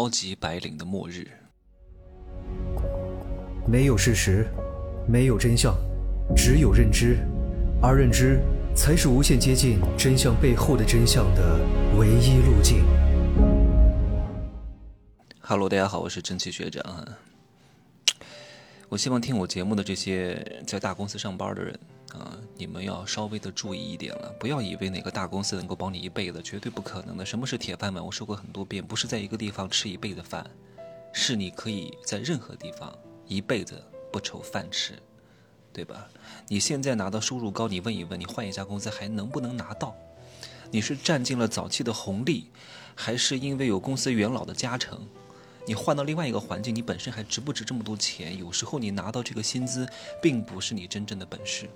高级白领的末日。没有事实，没有真相，只有认知，而认知才是无限接近真相背后的真相的唯一路径。Hello，大家好，我是蒸汽学长。我希望听我节目的这些在大公司上班的人啊，你们要稍微的注意一点了，不要以为哪个大公司能够保你一辈子，绝对不可能的。什么是铁饭碗？我说过很多遍，不是在一个地方吃一辈子饭，是你可以在任何地方一辈子不愁饭吃，对吧？你现在拿到收入高，你问一问，你换一家公司还能不能拿到？你是占尽了早期的红利，还是因为有公司元老的加成？你换到另外一个环境，你本身还值不值这么多钱？有时候你拿到这个薪资，并不是你真正的本事，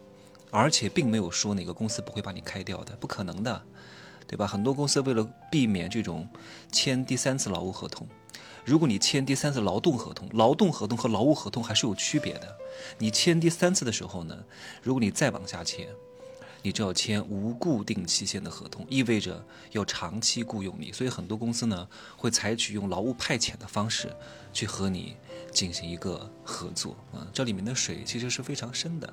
而且并没有说哪个公司不会把你开掉的，不可能的，对吧？很多公司为了避免这种签第三次劳务合同，如果你签第三次劳动合同，劳动合同和劳务合同还是有区别的。你签第三次的时候呢，如果你再往下签。你就要签无固定期限的合同，意味着要长期雇佣你，所以很多公司呢会采取用劳务派遣的方式去和你进行一个合作。啊，这里面的水其实是非常深的，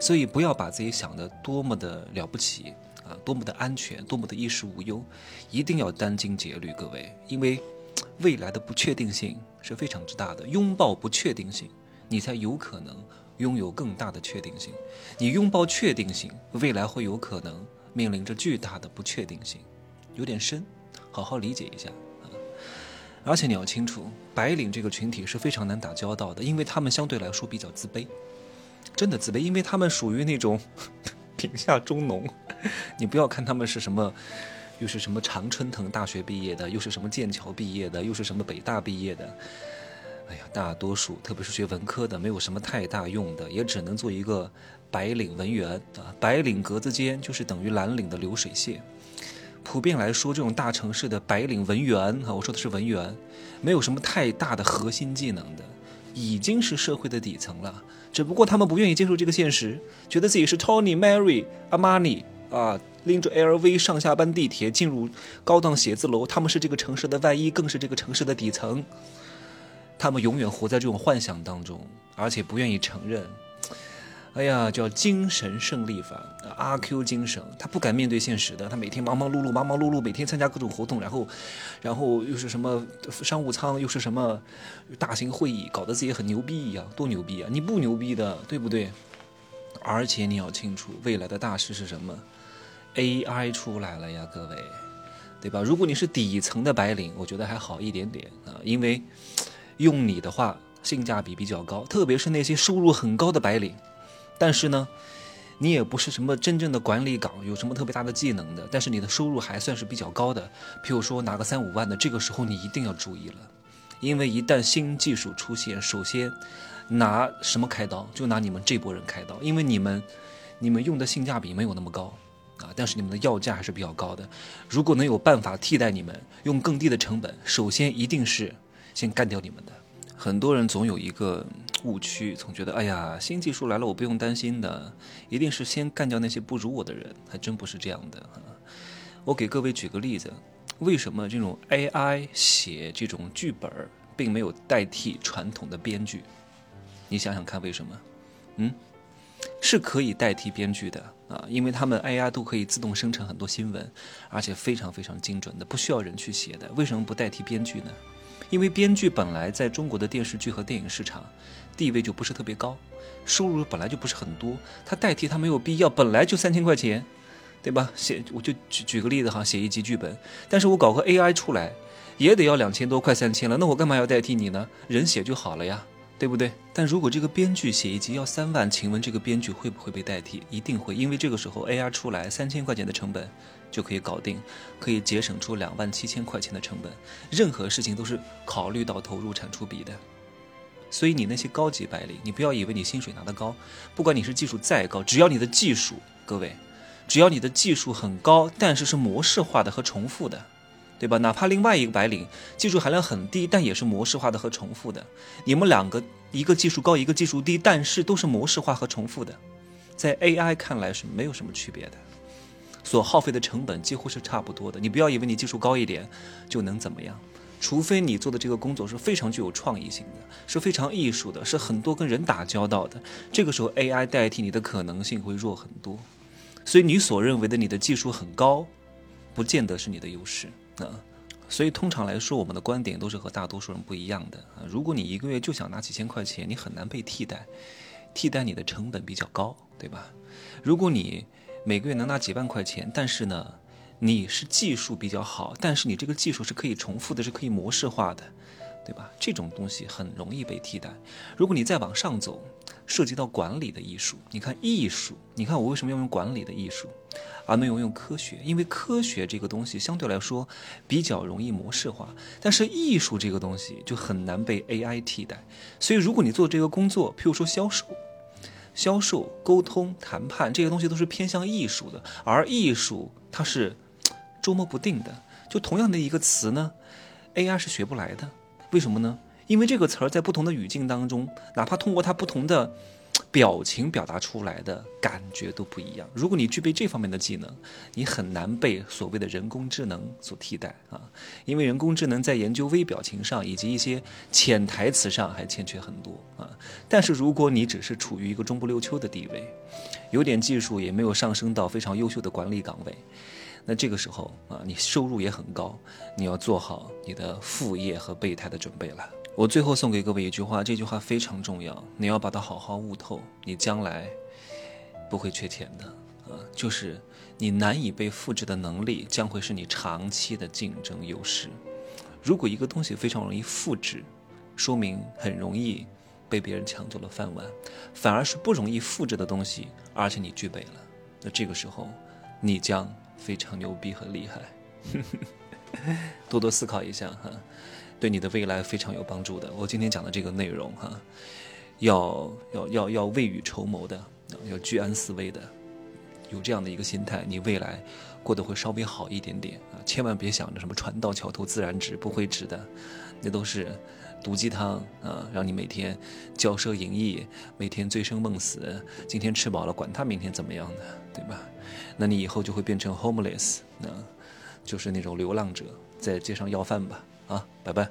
所以不要把自己想的多么的了不起啊，多么的安全，多么的衣食无忧，一定要殚精竭虑，各位，因为未来的不确定性是非常之大的，拥抱不确定性，你才有可能。拥有更大的确定性，你拥抱确定性，未来会有可能面临着巨大的不确定性，有点深，好好理解一下啊！而且你要清楚，白领这个群体是非常难打交道的，因为他们相对来说比较自卑，真的自卑，因为他们属于那种 贫下中农。你不要看他们是什么，又是什么常春藤大学毕业的，又是什么剑桥毕业的，又是什么北大毕业的。哎呀，大多数特别是学文科的，没有什么太大用的，也只能做一个白领文员啊。白领格子间就是等于蓝领的流水线。普遍来说，这种大城市的白领文员啊，我说的是文员，没有什么太大的核心技能的，已经是社会的底层了。只不过他们不愿意接受这个现实，觉得自己是 Tony、Mary、Armani 啊，拎着 LV 上下班地铁，进入高档写字楼，他们是这个城市的外衣，更是这个城市的底层。他们永远活在这种幻想当中，而且不愿意承认。哎呀，叫精神胜利法，阿 Q 精神，他不敢面对现实的。他每天忙忙碌碌，忙忙碌碌，每天参加各种活动，然后，然后又是什么商务舱，又是什么大型会议，搞得自己很牛逼一样，多牛逼啊！你不牛逼的，对不对？而且你要清楚，未来的大事是什么？AI 出来了呀，各位，对吧？如果你是底层的白领，我觉得还好一点点啊，因为。用你的话，性价比比较高，特别是那些收入很高的白领。但是呢，你也不是什么真正的管理岗，有什么特别大的技能的。但是你的收入还算是比较高的，譬如说拿个三五万的，这个时候你一定要注意了，因为一旦新技术出现，首先拿什么开刀？就拿你们这波人开刀，因为你们，你们用的性价比没有那么高啊，但是你们的要价还是比较高的。如果能有办法替代你们，用更低的成本，首先一定是。先干掉你们的，很多人总有一个误区，总觉得哎呀，新技术来了，我不用担心的，一定是先干掉那些不如我的人，还真不是这样的。我给各位举个例子，为什么这种 AI 写这种剧本，并没有代替传统的编剧？你想想看，为什么？嗯，是可以代替编剧的啊，因为他们 AI 都可以自动生成很多新闻，而且非常非常精准的，不需要人去写的。为什么不代替编剧呢？因为编剧本来在中国的电视剧和电影市场地位就不是特别高，收入本来就不是很多，他代替他没有必要，本来就三千块钱，对吧？写我就举举个例子哈，写一集剧本，但是我搞个 AI 出来，也得要两千多，快三千了，那我干嘛要代替你呢？人写就好了呀，对不对？但如果这个编剧写一集要三万，请问这个编剧会不会被代替？一定会，因为这个时候 AI 出来三千块钱的成本。就可以搞定，可以节省出两万七千块钱的成本。任何事情都是考虑到投入产出比的。所以你那些高级白领，你不要以为你薪水拿得高，不管你是技术再高，只要你的技术，各位，只要你的技术很高，但是是模式化的和重复的，对吧？哪怕另外一个白领技术含量很低，但也是模式化的和重复的。你们两个一个技术高，一个技术低，但是都是模式化和重复的，在 AI 看来是没有什么区别的。所耗费的成本几乎是差不多的。你不要以为你技术高一点就能怎么样，除非你做的这个工作是非常具有创意性的，是非常艺术的，是很多跟人打交道的，这个时候 AI 代替你的可能性会弱很多。所以你所认为的你的技术很高，不见得是你的优势啊。所以通常来说，我们的观点都是和大多数人不一样的啊。如果你一个月就想拿几千块钱，你很难被替代，替代你的成本比较高，对吧？如果你每个月能拿几万块钱，但是呢，你是技术比较好，但是你这个技术是可以重复的，是可以模式化的，对吧？这种东西很容易被替代。如果你再往上走，涉及到管理的艺术，你看艺术，你看我为什么要用管理的艺术，而没有用科学？因为科学这个东西相对来说比较容易模式化，但是艺术这个东西就很难被 AI 替代。所以如果你做这个工作，譬如说销售、销售、沟通、谈判这些东西都是偏向艺术的，而艺术它是捉摸不定的。就同样的一个词呢，AI 是学不来的。为什么呢？因为这个词儿在不同的语境当中，哪怕通过它不同的表情表达出来的感觉都不一样。如果你具备这方面的技能，你很难被所谓的人工智能所替代啊！因为人工智能在研究微表情上以及一些潜台词上还欠缺很多啊。但是如果你只是处于一个中不溜秋的地位，有点技术也没有上升到非常优秀的管理岗位，那这个时候啊，你收入也很高，你要做好你的副业和备胎的准备了。我最后送给各位一句话，这句话非常重要，你要把它好好悟透，你将来不会缺钱的啊！就是你难以被复制的能力，将会是你长期的竞争优势。如果一个东西非常容易复制，说明很容易被别人抢走了饭碗；反而是不容易复制的东西，而且你具备了，那这个时候你将非常牛逼和厉害。多多思考一下哈。对你的未来非常有帮助的。我今天讲的这个内容哈，要要要要未雨绸缪的，要居安思危的，有这样的一个心态，你未来过得会稍微好一点点啊！千万别想着什么船到桥头自然直，不会直的，那都是毒鸡汤啊！让你每天骄奢淫逸，每天醉生梦死，今天吃饱了，管他明天怎么样的，对吧？那你以后就会变成 homeless，那就是那种流浪者，在街上要饭吧。啊，拜拜。